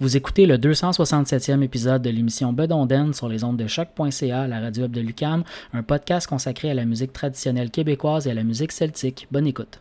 Vous écoutez le 267e épisode de l'émission Bedonden sur les ondes de choc.ca, la radio web de Lucam, un podcast consacré à la musique traditionnelle québécoise et à la musique celtique. Bonne écoute.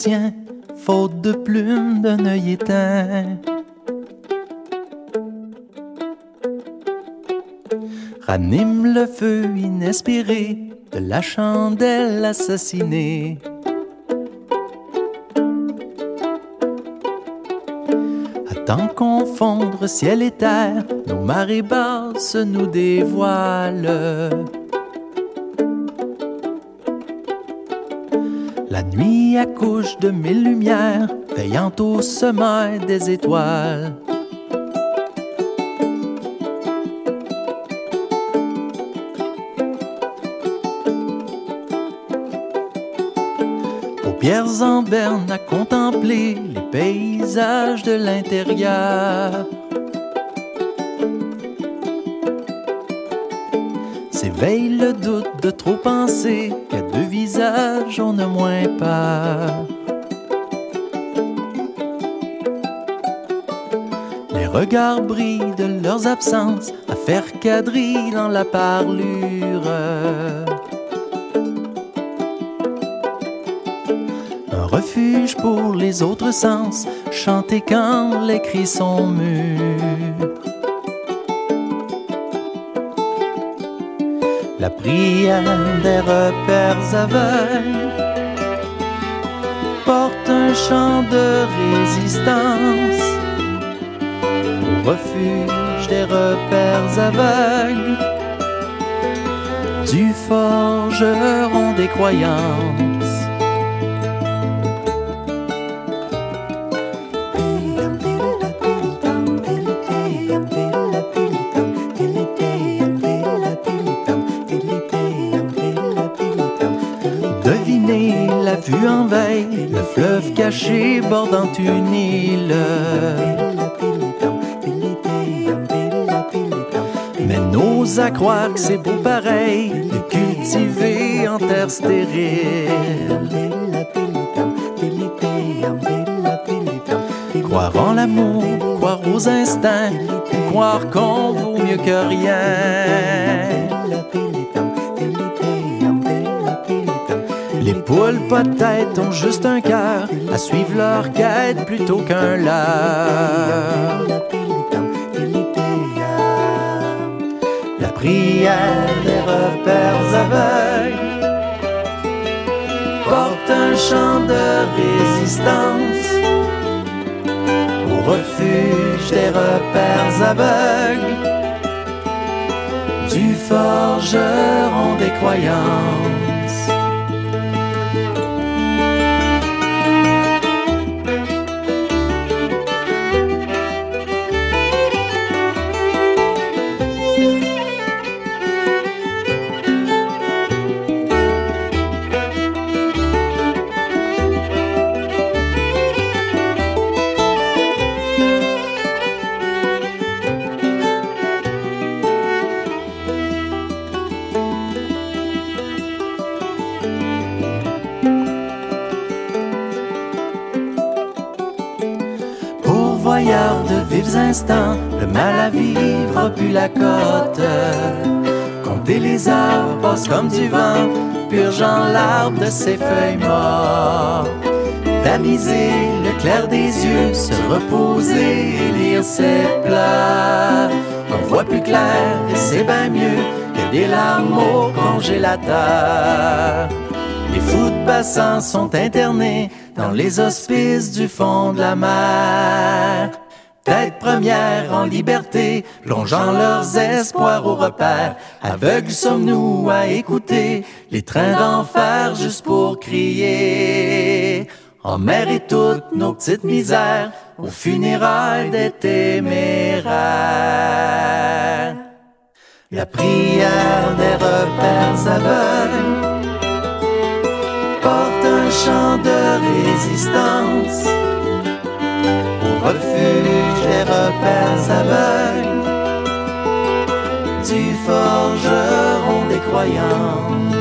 Tient, faute de plumes d'un œil éteint. Ranime le feu inespéré de la chandelle assassinée. Attends confondre ciel et terre, nos marées basses nous dévoilent. La nuit accouche de mille lumières, veillant au sommet des étoiles. Paupières en berne à contempler les paysages de l'intérieur. S'éveille le doute de trop penser qu'à deux visages on a moins peur. Les regards brillent de leurs absences à faire quadrille dans la parlure. Un refuge pour les autres sens, chanter quand les cris sont mûrs. La prière des repères aveugles porte un chant de résistance au refuge des repères aveugles du forgeron des croyances. Croire que c'est beau pareil de cultiver en terre stérile. Croire en l'amour, croire aux instincts, croire qu'on vaut mieux que rien. Les poules tête ont juste un cœur à suivre leur quête plutôt qu'un leurre. Prière des repères aveugles porte un chant de résistance au refuge des repères aveugles du forgeron des croyances. Compter les arbres passe comme du vent, purgeant l'arbre de ses feuilles mortes. Tamiser le clair des yeux, se reposer et lire ses plats. On voit plus clair et c'est bien mieux que des larmes au congélateur. Les fous de bassin sont internés dans les hospices du fond de la mer. Tête première en liberté, plongeant leurs espoirs au repère. Aveugles sommes-nous à écouter les trains d'enfer juste pour crier. En mer et toutes nos petites misères, aux funérailles des téméraires. La prière des repères aveugles porte un chant de résistance au refuge des repères aveugles du forgeron des croyances.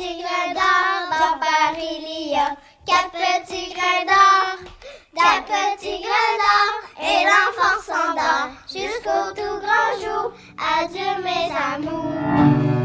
Quatre petits grains d'or. Dans Paris, il y a quatre petits grains d'or. Quatre petits grains d'or et l'enfant s'endort jusqu'au tout grand jour. Adieu mes amours.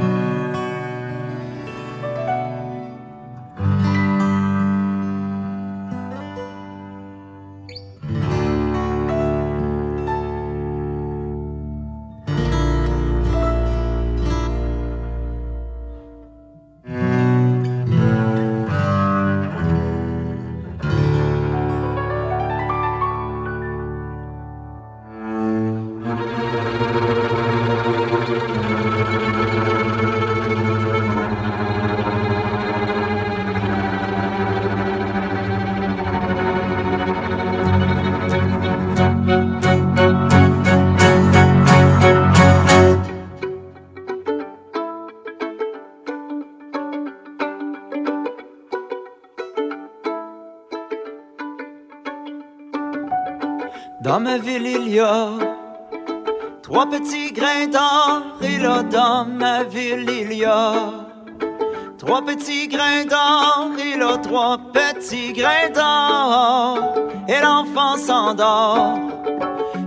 Trois petits grains d'or. Et l'enfant s'endort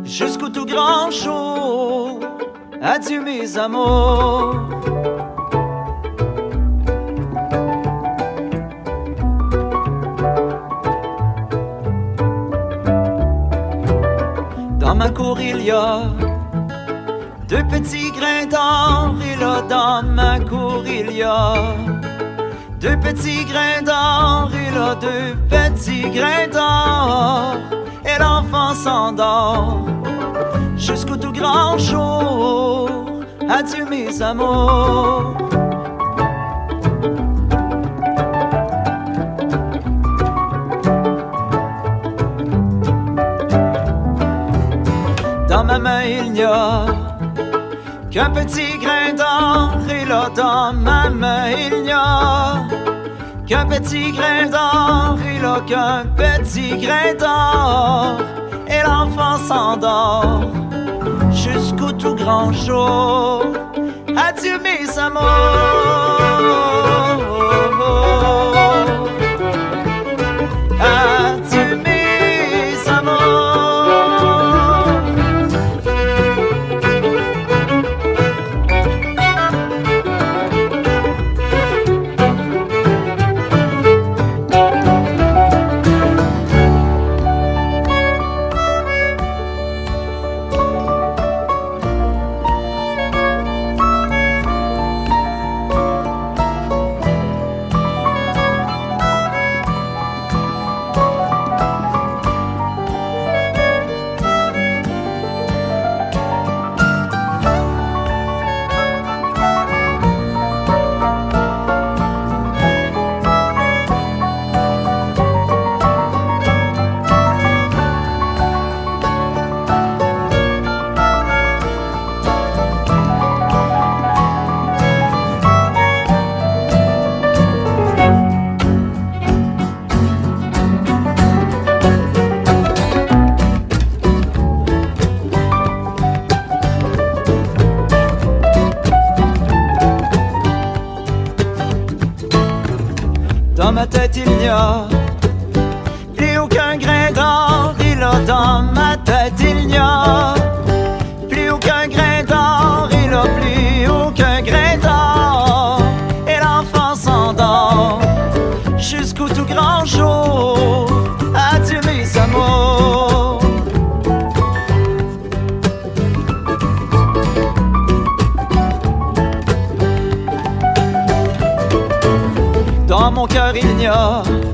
jusqu'au tout grand jour. Adieu, mes amours. Dans ma cour, il y a deux petits grains d'or. Et là, dans ma cour, il y a deux petits grains d'or. Là, deux petits grains d'or. Et l'enfant s'endort jusqu'au tout grand jour. Adieu, mes amours. Dans ma main, il n'y a qu'un petit grain d'or. Et là, dans ma main, il n'y a qu'un petit grain d'or. Et là, qu'un petit grain d'or. Et l'enfant s'endort jusqu'au tout grand jour. Adieu, mes amours. Dans ma Dans mon cœur il